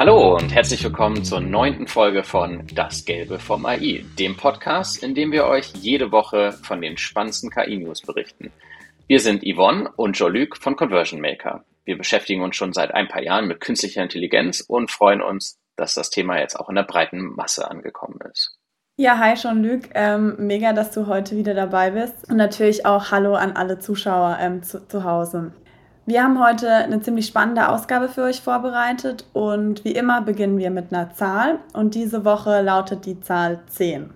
Hallo und herzlich willkommen zur neunten Folge von Das Gelbe vom AI, dem Podcast, in dem wir euch jede Woche von den spannendsten KI-News berichten. Wir sind Yvonne und Jean-Luc von Conversion Maker. Wir beschäftigen uns schon seit ein paar Jahren mit künstlicher Intelligenz und freuen uns, dass das Thema jetzt auch in der breiten Masse angekommen ist. Ja, hi Jean-Luc. Ähm, mega, dass du heute wieder dabei bist. Und natürlich auch Hallo an alle Zuschauer ähm, zu, zu Hause. Wir haben heute eine ziemlich spannende Ausgabe für euch vorbereitet und wie immer beginnen wir mit einer Zahl und diese Woche lautet die Zahl 10.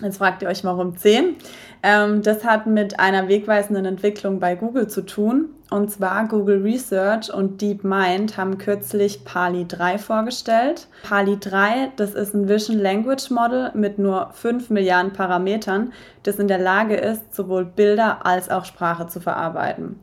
Jetzt fragt ihr euch, warum 10? Ähm, das hat mit einer wegweisenden Entwicklung bei Google zu tun. Und zwar Google Research und DeepMind haben kürzlich Pali 3 vorgestellt. Pali 3, das ist ein Vision Language Model mit nur 5 Milliarden Parametern, das in der Lage ist, sowohl Bilder als auch Sprache zu verarbeiten.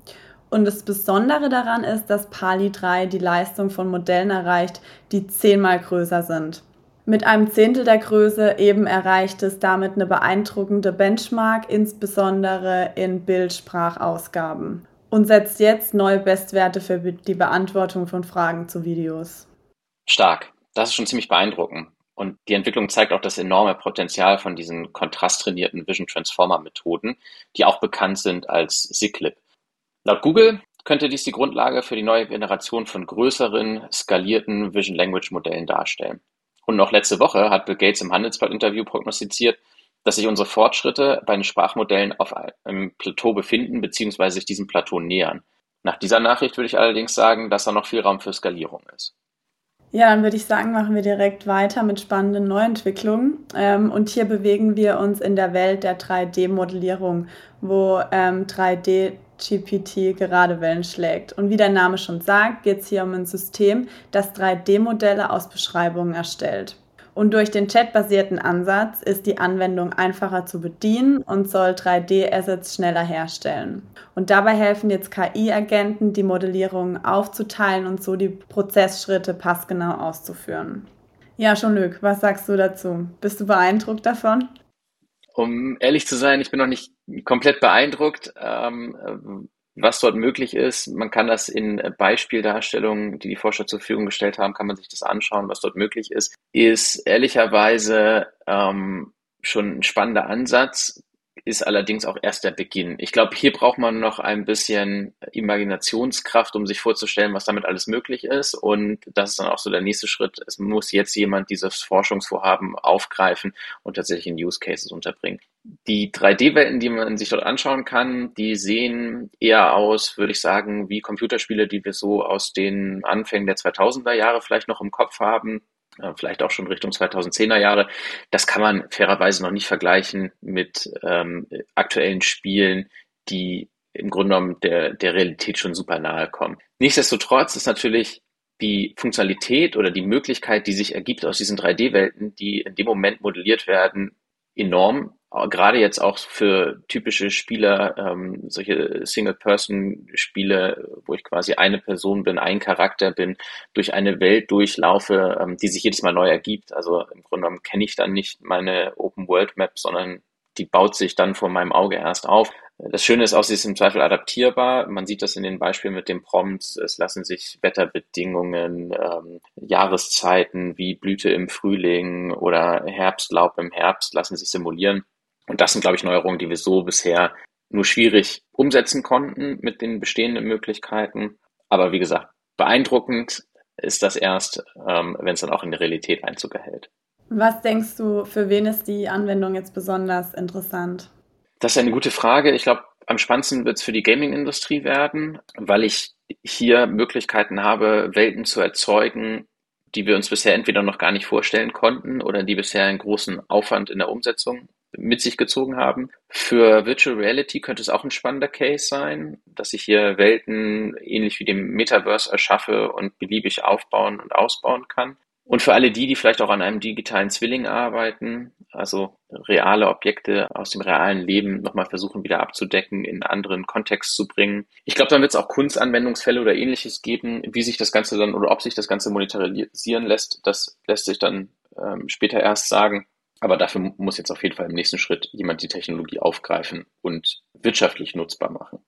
Und das Besondere daran ist, dass Pali 3 die Leistung von Modellen erreicht, die zehnmal größer sind. Mit einem Zehntel der Größe eben erreicht es damit eine beeindruckende Benchmark, insbesondere in Bildsprachausgaben. Und setzt jetzt neue Bestwerte für die Beantwortung von Fragen zu Videos. Stark. Das ist schon ziemlich beeindruckend. Und die Entwicklung zeigt auch das enorme Potenzial von diesen kontrasttrainierten Vision Transformer Methoden, die auch bekannt sind als SIGLIP. Laut Google könnte dies die Grundlage für die neue Generation von größeren, skalierten Vision Language Modellen darstellen. Und noch letzte Woche hat Bill Gates im Handelsblatt-Interview prognostiziert, dass sich unsere Fortschritte bei den Sprachmodellen auf einem Plateau befinden bzw. sich diesem Plateau nähern. Nach dieser Nachricht würde ich allerdings sagen, dass da noch viel Raum für Skalierung ist. Ja, dann würde ich sagen, machen wir direkt weiter mit spannenden Neuentwicklungen. Ähm, und hier bewegen wir uns in der Welt der 3D-Modellierung, wo ähm, 3D GPT gerade Wellen schlägt. Und wie der Name schon sagt, geht es hier um ein System, das 3D-Modelle aus Beschreibungen erstellt. Und durch den chatbasierten Ansatz ist die Anwendung einfacher zu bedienen und soll 3D-Assets schneller herstellen. Und dabei helfen jetzt KI-Agenten, die Modellierungen aufzuteilen und so die Prozessschritte passgenau auszuführen. Ja, schon Luc, was sagst du dazu? Bist du beeindruckt davon? Um ehrlich zu sein, ich bin noch nicht komplett beeindruckt, ähm, was dort möglich ist. Man kann das in Beispieldarstellungen, die die Forscher zur Verfügung gestellt haben, kann man sich das anschauen, was dort möglich ist. Ist ehrlicherweise ähm, schon ein spannender Ansatz ist allerdings auch erst der Beginn. Ich glaube, hier braucht man noch ein bisschen Imaginationskraft, um sich vorzustellen, was damit alles möglich ist. Und das ist dann auch so der nächste Schritt. Es muss jetzt jemand dieses Forschungsvorhaben aufgreifen und tatsächlich in Use Cases unterbringen. Die 3D-Welten, die man sich dort anschauen kann, die sehen eher aus, würde ich sagen, wie Computerspiele, die wir so aus den Anfängen der 2000er Jahre vielleicht noch im Kopf haben vielleicht auch schon Richtung 2010er Jahre. Das kann man fairerweise noch nicht vergleichen mit ähm, aktuellen Spielen, die im Grunde genommen der, der Realität schon super nahe kommen. Nichtsdestotrotz ist natürlich die Funktionalität oder die Möglichkeit, die sich ergibt aus diesen 3D-Welten, die in dem Moment modelliert werden, enorm gerade jetzt auch für typische Spieler, ähm, solche Single-Person-Spiele, wo ich quasi eine Person bin, ein Charakter bin, durch eine Welt durchlaufe, ähm, die sich jedes Mal neu ergibt. Also im Grunde genommen kenne ich dann nicht meine Open-World-Map, sondern die baut sich dann vor meinem Auge erst auf. Das Schöne ist auch, sie ist im Zweifel adaptierbar. Man sieht das in den Beispielen mit dem Prompt. Es lassen sich Wetterbedingungen, ähm, Jahreszeiten wie Blüte im Frühling oder Herbstlaub im Herbst lassen sich simulieren. Und das sind, glaube ich, Neuerungen, die wir so bisher nur schwierig umsetzen konnten mit den bestehenden Möglichkeiten. Aber wie gesagt, beeindruckend ist das erst, ähm, wenn es dann auch in die Realität Einzug erhält. Was denkst du, für wen ist die Anwendung jetzt besonders interessant? Das ist eine gute Frage. Ich glaube, am spannendsten wird es für die Gaming-Industrie werden, weil ich hier Möglichkeiten habe, Welten zu erzeugen, die wir uns bisher entweder noch gar nicht vorstellen konnten oder die bisher einen großen Aufwand in der Umsetzung mit sich gezogen haben. Für Virtual Reality könnte es auch ein spannender Case sein, dass ich hier Welten ähnlich wie dem Metaverse erschaffe und beliebig aufbauen und ausbauen kann. Und für alle die, die vielleicht auch an einem digitalen Zwilling arbeiten, also reale Objekte aus dem realen Leben nochmal versuchen wieder abzudecken, in einen anderen Kontext zu bringen. Ich glaube, dann wird es auch Kunstanwendungsfälle oder ähnliches geben, wie sich das Ganze dann oder ob sich das Ganze monetarisieren lässt, das lässt sich dann ähm, später erst sagen. Aber dafür muss jetzt auf jeden Fall im nächsten Schritt jemand die Technologie aufgreifen und wirtschaftlich nutzbar machen.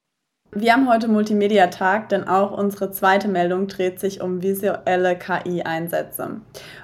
Wir haben heute Multimedia-Tag, denn auch unsere zweite Meldung dreht sich um visuelle KI-Einsätze.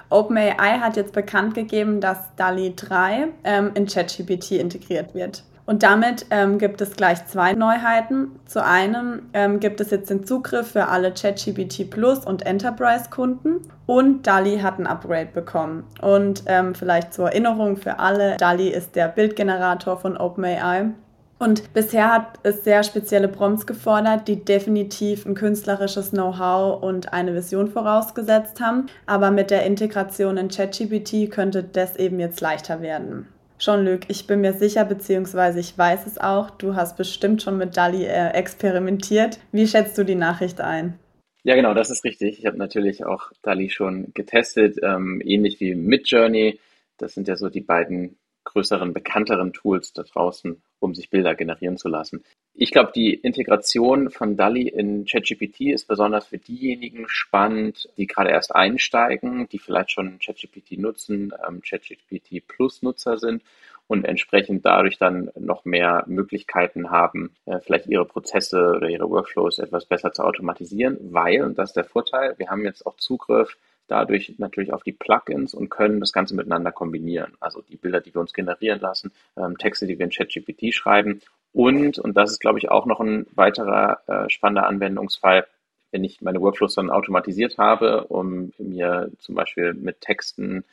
OpenAI hat jetzt bekannt gegeben, dass DALI 3 ähm, in ChatGPT integriert wird. Und damit ähm, gibt es gleich zwei Neuheiten. Zu einem ähm, gibt es jetzt den Zugriff für alle ChatGPT Plus und Enterprise-Kunden und DALI hat ein Upgrade bekommen. Und ähm, vielleicht zur Erinnerung für alle, DALI ist der Bildgenerator von OpenAI. Und bisher hat es sehr spezielle Prompts gefordert, die definitiv ein künstlerisches Know-how und eine Vision vorausgesetzt haben. Aber mit der Integration in ChatGPT könnte das eben jetzt leichter werden. Jean-Luc, ich bin mir sicher, beziehungsweise ich weiß es auch, du hast bestimmt schon mit DALI äh, experimentiert. Wie schätzt du die Nachricht ein? Ja, genau, das ist richtig. Ich habe natürlich auch DALI schon getestet, ähm, ähnlich wie Midjourney. Das sind ja so die beiden größeren, bekannteren Tools da draußen, um sich Bilder generieren zu lassen. Ich glaube, die Integration von DALI in ChatGPT ist besonders für diejenigen spannend, die gerade erst einsteigen, die vielleicht schon ChatGPT nutzen, ähm, ChatGPT Plus Nutzer sind und entsprechend dadurch dann noch mehr Möglichkeiten haben, äh, vielleicht ihre Prozesse oder ihre Workflows etwas besser zu automatisieren, weil, und das ist der Vorteil, wir haben jetzt auch Zugriff dadurch natürlich auf die Plugins und können das Ganze miteinander kombinieren. Also die Bilder, die wir uns generieren lassen, ähm, Texte, die wir in ChatGPT schreiben und, und das ist, glaube ich, auch noch ein weiterer äh, spannender Anwendungsfall, wenn ich meine Workflows dann automatisiert habe, um mir zum Beispiel mit Texten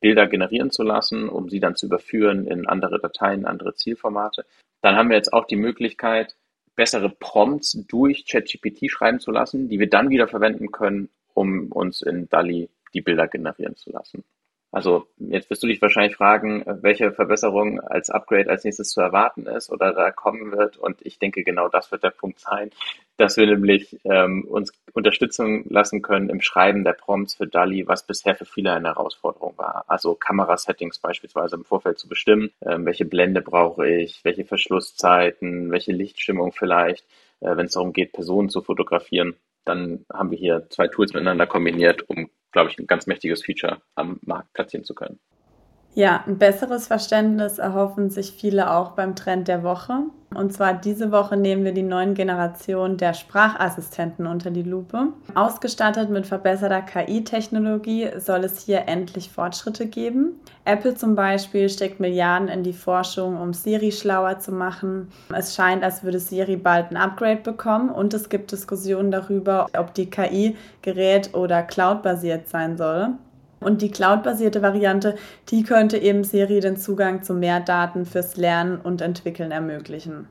Bilder generieren zu lassen, um sie dann zu überführen in andere Dateien, andere Zielformate. Dann haben wir jetzt auch die Möglichkeit, bessere Prompts durch ChatGPT schreiben zu lassen, die wir dann wieder verwenden können, um uns in DALI die Bilder generieren zu lassen. Also jetzt wirst du dich wahrscheinlich fragen, welche Verbesserung als Upgrade als nächstes zu erwarten ist oder da kommen wird. Und ich denke, genau das wird der Punkt sein, dass wir nämlich ähm, uns Unterstützung lassen können im Schreiben der Prompts für DALI, was bisher für viele eine Herausforderung war. Also Kamerasettings beispielsweise im Vorfeld zu bestimmen, ähm, welche Blende brauche ich, welche Verschlusszeiten, welche Lichtstimmung vielleicht, äh, wenn es darum geht, Personen zu fotografieren dann haben wir hier zwei Tools miteinander kombiniert, um, glaube ich, ein ganz mächtiges Feature am Markt platzieren zu können. Ja, ein besseres Verständnis erhoffen sich viele auch beim Trend der Woche. Und zwar diese Woche nehmen wir die neuen Generationen der Sprachassistenten unter die Lupe. Ausgestattet mit verbesserter KI-Technologie soll es hier endlich Fortschritte geben. Apple zum Beispiel steckt Milliarden in die Forschung, um Siri schlauer zu machen. Es scheint, als würde Siri bald ein Upgrade bekommen und es gibt Diskussionen darüber, ob die KI gerät- oder cloud-basiert sein soll. Und die cloud-basierte Variante, die könnte eben Siri den Zugang zu mehr Daten fürs Lernen und Entwickeln ermöglichen.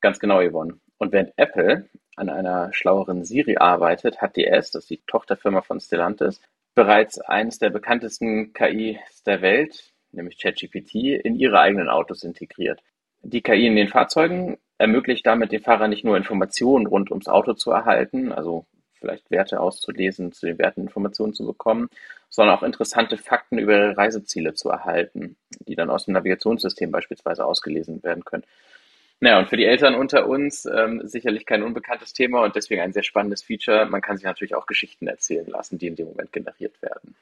Ganz genau, Yvonne. Und während Apple an einer schlaueren Siri arbeitet, hat DS, das ist die Tochterfirma von Stellantis, bereits eines der bekanntesten KIs der Welt, nämlich ChatGPT, in ihre eigenen Autos integriert. Die KI in den Fahrzeugen ermöglicht damit den Fahrern nicht nur Informationen rund ums Auto zu erhalten, also vielleicht Werte auszulesen, zu den Werten Informationen zu bekommen, sondern auch interessante Fakten über ihre Reiseziele zu erhalten, die dann aus dem Navigationssystem beispielsweise ausgelesen werden können. Naja, und für die Eltern unter uns ähm, sicherlich kein unbekanntes Thema und deswegen ein sehr spannendes Feature. Man kann sich natürlich auch Geschichten erzählen lassen, die in dem Moment generiert werden.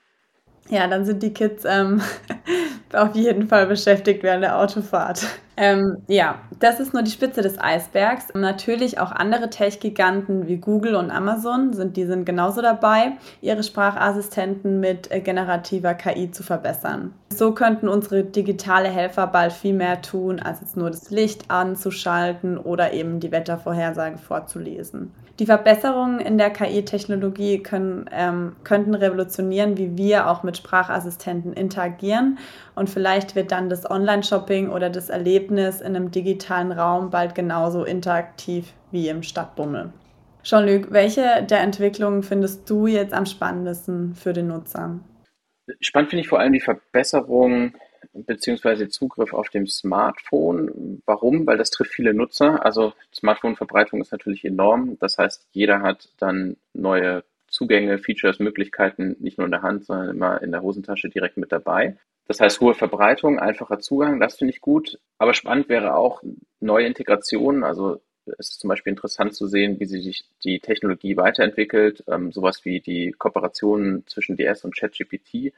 Ja, dann sind die Kids ähm, auf jeden Fall beschäftigt während der Autofahrt. Ähm, ja, das ist nur die Spitze des Eisbergs. Natürlich auch andere Tech-Giganten wie Google und Amazon sind, die sind genauso dabei, ihre Sprachassistenten mit äh, generativer KI zu verbessern. So könnten unsere digitale Helfer bald viel mehr tun, als jetzt nur das Licht anzuschalten oder eben die Wettervorhersage vorzulesen. Die Verbesserungen in der KI-Technologie ähm, könnten revolutionieren, wie wir auch mit Sprachassistenten interagieren. Und vielleicht wird dann das Online-Shopping oder das Erlebnis in einem digitalen Raum bald genauso interaktiv wie im Stadtbummel. Jean-Luc, welche der Entwicklungen findest du jetzt am spannendsten für den Nutzer? Spannend finde ich vor allem die Verbesserung beziehungsweise Zugriff auf dem Smartphone. Warum? Weil das trifft viele Nutzer. Also Smartphone-Verbreitung ist natürlich enorm. Das heißt, jeder hat dann neue Zugänge, Features, Möglichkeiten nicht nur in der Hand, sondern immer in der Hosentasche direkt mit dabei. Das heißt, hohe Verbreitung, einfacher Zugang, das finde ich gut. Aber spannend wäre auch neue Integrationen. Also es ist zum Beispiel interessant zu sehen, wie sich die Technologie weiterentwickelt. Ähm, sowas wie die Kooperationen zwischen DS und ChatGPT.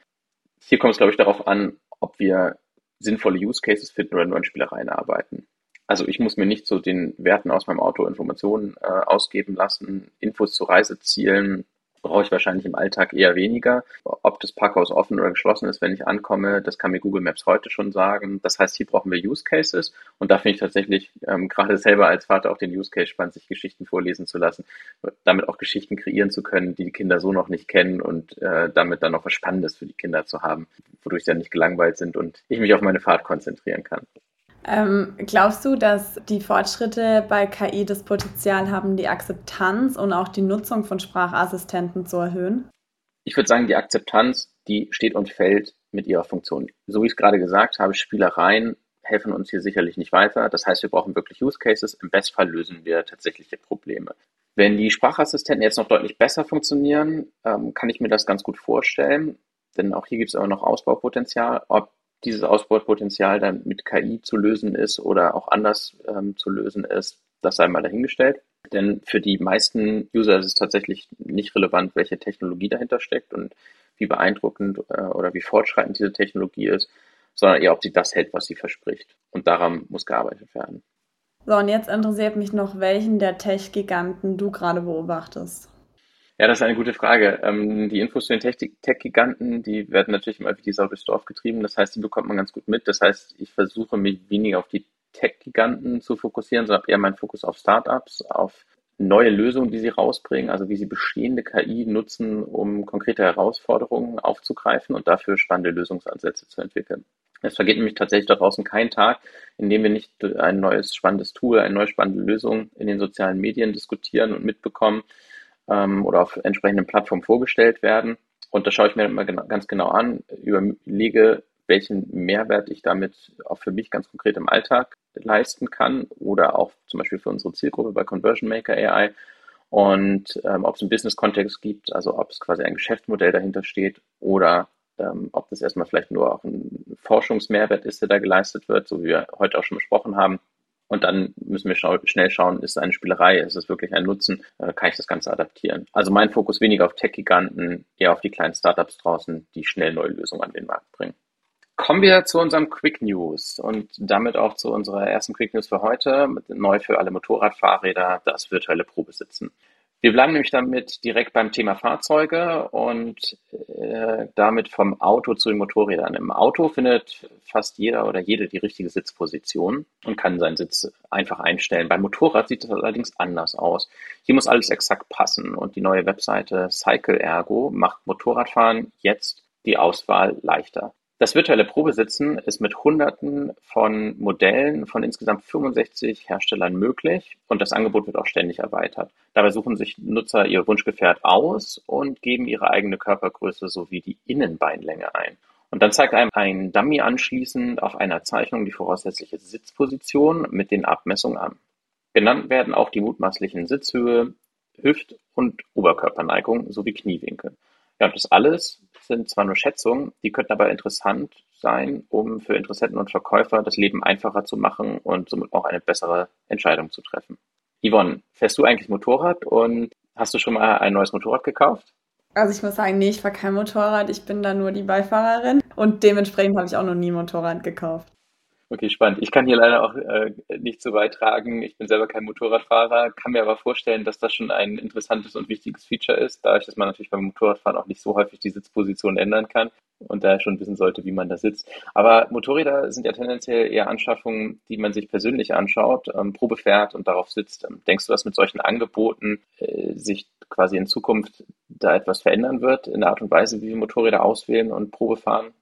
Hier kommt es, glaube ich, darauf an, ob wir sinnvolle Use Cases finden oder in Spielereien arbeiten. Also ich muss mir nicht zu den Werten aus meinem Auto Informationen äh, ausgeben lassen, Infos zu Reisezielen, brauche ich wahrscheinlich im Alltag eher weniger. Ob das Parkhaus offen oder geschlossen ist, wenn ich ankomme, das kann mir Google Maps heute schon sagen. Das heißt, hier brauchen wir Use Cases und da finde ich tatsächlich ähm, gerade selber als Vater auch den Use Case spannend, sich Geschichten vorlesen zu lassen, damit auch Geschichten kreieren zu können, die die Kinder so noch nicht kennen und äh, damit dann auch was Spannendes für die Kinder zu haben, wodurch sie dann nicht gelangweilt sind und ich mich auf meine Fahrt konzentrieren kann. Ähm, glaubst du, dass die Fortschritte bei KI das Potenzial haben, die Akzeptanz und auch die Nutzung von Sprachassistenten zu erhöhen? Ich würde sagen, die Akzeptanz, die steht und fällt mit ihrer Funktion. So wie ich es gerade gesagt habe, Spielereien helfen uns hier sicherlich nicht weiter. Das heißt, wir brauchen wirklich Use Cases. Im Bestfall lösen wir tatsächliche Probleme. Wenn die Sprachassistenten jetzt noch deutlich besser funktionieren, ähm, kann ich mir das ganz gut vorstellen. Denn auch hier gibt es immer noch Ausbaupotenzial. Ob dieses Ausbaupotenzial dann mit KI zu lösen ist oder auch anders ähm, zu lösen ist, das sei mal dahingestellt. Denn für die meisten User ist es tatsächlich nicht relevant, welche Technologie dahinter steckt und wie beeindruckend äh, oder wie fortschreitend diese Technologie ist, sondern eher, ob sie das hält, was sie verspricht. Und daran muss gearbeitet werden. So, und jetzt interessiert mich noch, welchen der Tech-Giganten du gerade beobachtest. Ja, das ist eine gute Frage. Ähm, die Infos zu den Tech-Giganten, die werden natürlich immer wie die Sau durchs Dorf getrieben. Das heißt, die bekommt man ganz gut mit. Das heißt, ich versuche mich weniger auf die Tech-Giganten zu fokussieren, sondern eher meinen Fokus auf Startups, auf neue Lösungen, die sie rausbringen, also wie sie bestehende KI nutzen, um konkrete Herausforderungen aufzugreifen und dafür spannende Lösungsansätze zu entwickeln. Es vergeht nämlich tatsächlich da draußen kein Tag, in dem wir nicht ein neues spannendes Tool, eine neue spannende Lösung in den sozialen Medien diskutieren und mitbekommen, ähm, oder auf entsprechenden Plattformen vorgestellt werden. Und das schaue ich mir immer genau, ganz genau an, überlege, welchen Mehrwert ich damit auch für mich ganz konkret im Alltag leisten kann oder auch zum Beispiel für unsere Zielgruppe bei Conversion Maker AI und ähm, ob es einen Business-Kontext gibt, also ob es quasi ein Geschäftsmodell dahinter steht oder ähm, ob das erstmal vielleicht nur auch ein Forschungsmehrwert ist, der da geleistet wird, so wie wir heute auch schon besprochen haben. Und dann müssen wir schau schnell schauen, ist es eine Spielerei, ist es wirklich ein Nutzen, äh, kann ich das Ganze adaptieren. Also mein Fokus weniger auf Tech-Giganten, eher auf die kleinen Startups draußen, die schnell neue Lösungen an den Markt bringen. Kommen wir zu unserem Quick News und damit auch zu unserer ersten Quick News für heute, neu für alle Motorradfahrräder, das virtuelle Probesitzen. Wir bleiben nämlich damit direkt beim Thema Fahrzeuge und äh, damit vom Auto zu den Motorrädern. Im Auto findet fast jeder oder jede die richtige Sitzposition und kann seinen Sitz einfach einstellen. Beim Motorrad sieht es allerdings anders aus. Hier muss alles exakt passen und die neue Webseite Cycle Ergo macht Motorradfahren jetzt die Auswahl leichter. Das virtuelle Probesitzen ist mit Hunderten von Modellen von insgesamt 65 Herstellern möglich und das Angebot wird auch ständig erweitert. Dabei suchen sich Nutzer ihr Wunschgefährt aus und geben ihre eigene Körpergröße sowie die Innenbeinlänge ein. Und dann zeigt einem ein Dummy anschließend auf einer Zeichnung die voraussichtliche Sitzposition mit den Abmessungen an. Genannt werden auch die mutmaßlichen Sitzhöhe, Hüft- und Oberkörperneigung sowie Kniewinkel. Ja, das alles sind zwar nur Schätzungen, die könnten aber interessant sein, um für Interessenten und Verkäufer das Leben einfacher zu machen und somit auch eine bessere Entscheidung zu treffen. Yvonne, fährst du eigentlich Motorrad und hast du schon mal ein neues Motorrad gekauft? Also ich muss sagen, nee, ich fahre kein Motorrad, ich bin da nur die Beifahrerin und dementsprechend habe ich auch noch nie Motorrad gekauft. Okay, spannend. Ich kann hier leider auch äh, nicht so beitragen. Ich bin selber kein Motorradfahrer, kann mir aber vorstellen, dass das schon ein interessantes und wichtiges Feature ist, dadurch, dass man natürlich beim Motorradfahren auch nicht so häufig die Sitzposition ändern kann und daher schon wissen sollte, wie man da sitzt. Aber Motorräder sind ja tendenziell eher Anschaffungen, die man sich persönlich anschaut, ähm, Probe fährt und darauf sitzt. Ähm, denkst du, dass mit solchen Angeboten äh, sich quasi in Zukunft da etwas verändern wird in der Art und Weise, wie wir Motorräder auswählen und Probe fahren?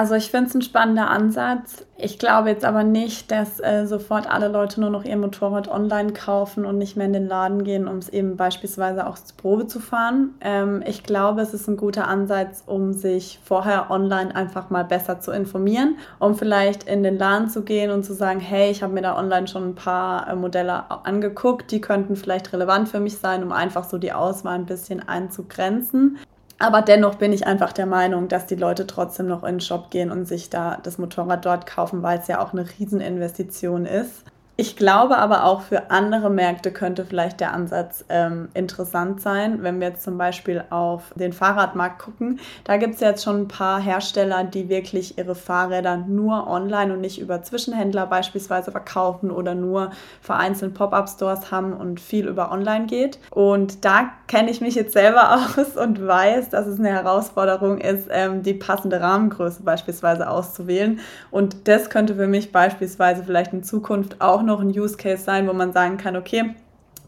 Also ich finde es ein spannender Ansatz. Ich glaube jetzt aber nicht, dass äh, sofort alle Leute nur noch ihr Motorrad online kaufen und nicht mehr in den Laden gehen, um es eben beispielsweise auch zur Probe zu fahren. Ähm, ich glaube, es ist ein guter Ansatz, um sich vorher online einfach mal besser zu informieren, um vielleicht in den Laden zu gehen und zu sagen, hey, ich habe mir da online schon ein paar äh, Modelle angeguckt, die könnten vielleicht relevant für mich sein, um einfach so die Auswahl ein bisschen einzugrenzen. Aber dennoch bin ich einfach der Meinung, dass die Leute trotzdem noch in den Shop gehen und sich da das Motorrad dort kaufen, weil es ja auch eine Rieseninvestition ist. Ich glaube aber auch für andere Märkte könnte vielleicht der Ansatz ähm, interessant sein. Wenn wir jetzt zum Beispiel auf den Fahrradmarkt gucken, da gibt es jetzt schon ein paar Hersteller, die wirklich ihre Fahrräder nur online und nicht über Zwischenhändler beispielsweise verkaufen oder nur vereinzelt Pop-up-Stores haben und viel über online geht. Und da kenne ich mich jetzt selber aus und weiß, dass es eine Herausforderung ist, ähm, die passende Rahmengröße beispielsweise auszuwählen. Und das könnte für mich beispielsweise vielleicht in Zukunft auch noch noch ein Use Case sein, wo man sagen kann, okay,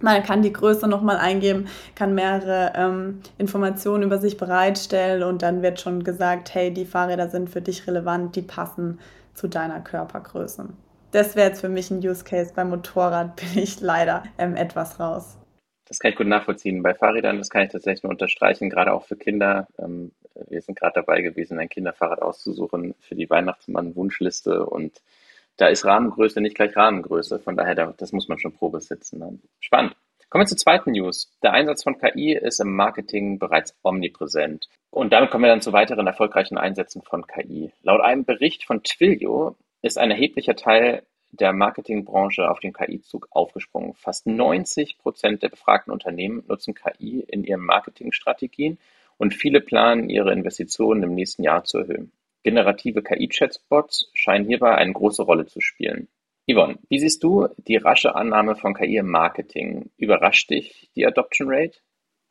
man kann die Größe nochmal eingeben, kann mehrere ähm, Informationen über sich bereitstellen und dann wird schon gesagt, hey, die Fahrräder sind für dich relevant, die passen zu deiner Körpergröße. Das wäre jetzt für mich ein Use Case. Beim Motorrad bin ich leider ähm, etwas raus. Das kann ich gut nachvollziehen. Bei Fahrrädern, das kann ich tatsächlich nur unterstreichen, gerade auch für Kinder. Ähm, wir sind gerade dabei gewesen, ein Kinderfahrrad auszusuchen für die Weihnachtsmann-Wunschliste und da ist Rahmengröße nicht gleich Rahmengröße. Von daher, das muss man schon Probe sitzen. Ne? Spannend. Kommen wir zur zweiten News. Der Einsatz von KI ist im Marketing bereits omnipräsent. Und damit kommen wir dann zu weiteren erfolgreichen Einsätzen von KI. Laut einem Bericht von Twilio ist ein erheblicher Teil der Marketingbranche auf den KI-Zug aufgesprungen. Fast 90 Prozent der befragten Unternehmen nutzen KI in ihren Marketingstrategien und viele planen, ihre Investitionen im nächsten Jahr zu erhöhen. Generative KI-Chatbots scheinen hierbei eine große Rolle zu spielen. Yvonne, wie siehst du die rasche Annahme von KI im Marketing? Überrascht dich die Adoption Rate?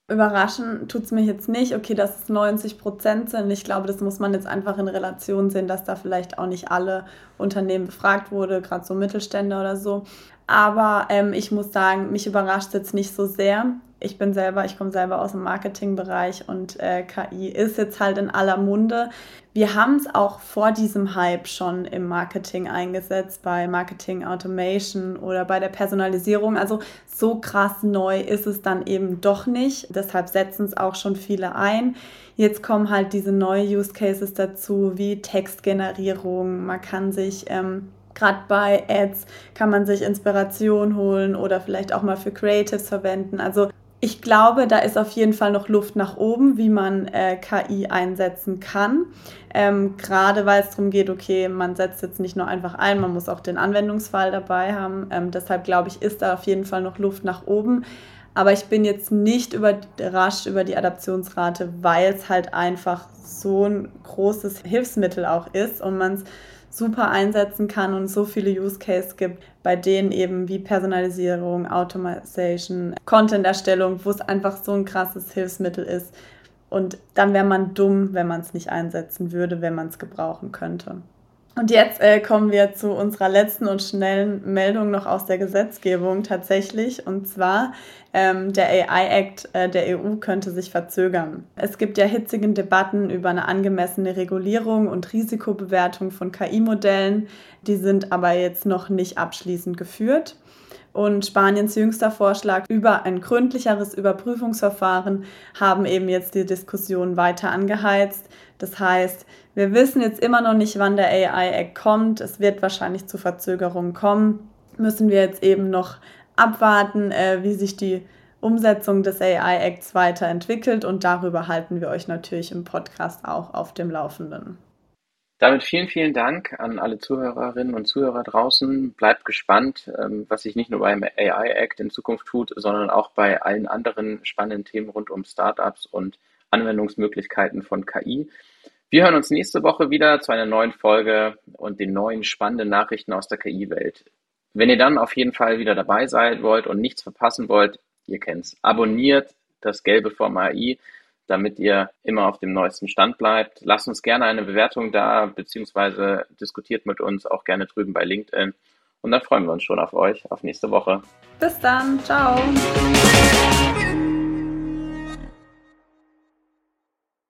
Überraschen tut es mich jetzt nicht. Okay, dass es 90 Prozent sind. Ich glaube, das muss man jetzt einfach in Relation sehen, dass da vielleicht auch nicht alle Unternehmen befragt wurde, gerade so Mittelstände oder so. Aber ähm, ich muss sagen, mich überrascht jetzt nicht so sehr ich bin selber, ich komme selber aus dem Marketingbereich und äh, KI ist jetzt halt in aller Munde. Wir haben es auch vor diesem Hype schon im Marketing eingesetzt, bei Marketing Automation oder bei der Personalisierung. Also so krass neu ist es dann eben doch nicht. Deshalb setzen es auch schon viele ein. Jetzt kommen halt diese neuen Use Cases dazu, wie Textgenerierung. Man kann sich ähm, Gerade bei Ads kann man sich Inspiration holen oder vielleicht auch mal für Creatives verwenden. Also ich glaube, da ist auf jeden Fall noch Luft nach oben, wie man äh, KI einsetzen kann. Ähm, Gerade weil es darum geht, okay, man setzt jetzt nicht nur einfach ein, man muss auch den Anwendungsfall dabei haben. Ähm, deshalb glaube ich, ist da auf jeden Fall noch Luft nach oben. Aber ich bin jetzt nicht überrascht über die Adaptionsrate, weil es halt einfach so ein großes Hilfsmittel auch ist und man es super einsetzen kann und so viele Use Cases gibt, bei denen eben wie Personalisierung, Automation, Content-Erstellung, wo es einfach so ein krasses Hilfsmittel ist. Und dann wäre man dumm, wenn man es nicht einsetzen würde, wenn man es gebrauchen könnte. Und jetzt äh, kommen wir zu unserer letzten und schnellen Meldung noch aus der Gesetzgebung tatsächlich. Und zwar ähm, der AI-Act äh, der EU könnte sich verzögern. Es gibt ja hitzige Debatten über eine angemessene Regulierung und Risikobewertung von KI-Modellen. Die sind aber jetzt noch nicht abschließend geführt. Und Spaniens jüngster Vorschlag über ein gründlicheres Überprüfungsverfahren haben eben jetzt die Diskussion weiter angeheizt. Das heißt, wir wissen jetzt immer noch nicht, wann der AI-Act kommt. Es wird wahrscheinlich zu Verzögerungen kommen. Müssen wir jetzt eben noch abwarten, äh, wie sich die Umsetzung des AI-Acts weiterentwickelt und darüber halten wir euch natürlich im Podcast auch auf dem Laufenden. Damit vielen, vielen Dank an alle Zuhörerinnen und Zuhörer draußen. Bleibt gespannt, ähm, was sich nicht nur beim AI-Act in Zukunft tut, sondern auch bei allen anderen spannenden Themen rund um Startups und Anwendungsmöglichkeiten von KI. Wir hören uns nächste Woche wieder zu einer neuen Folge und den neuen spannenden Nachrichten aus der KI-Welt. Wenn ihr dann auf jeden Fall wieder dabei sein wollt und nichts verpassen wollt, ihr kennt's. Abonniert das Gelbe vom AI, damit ihr immer auf dem neuesten Stand bleibt. Lasst uns gerne eine Bewertung da, beziehungsweise diskutiert mit uns auch gerne drüben bei LinkedIn. Und dann freuen wir uns schon auf euch, auf nächste Woche. Bis dann, ciao.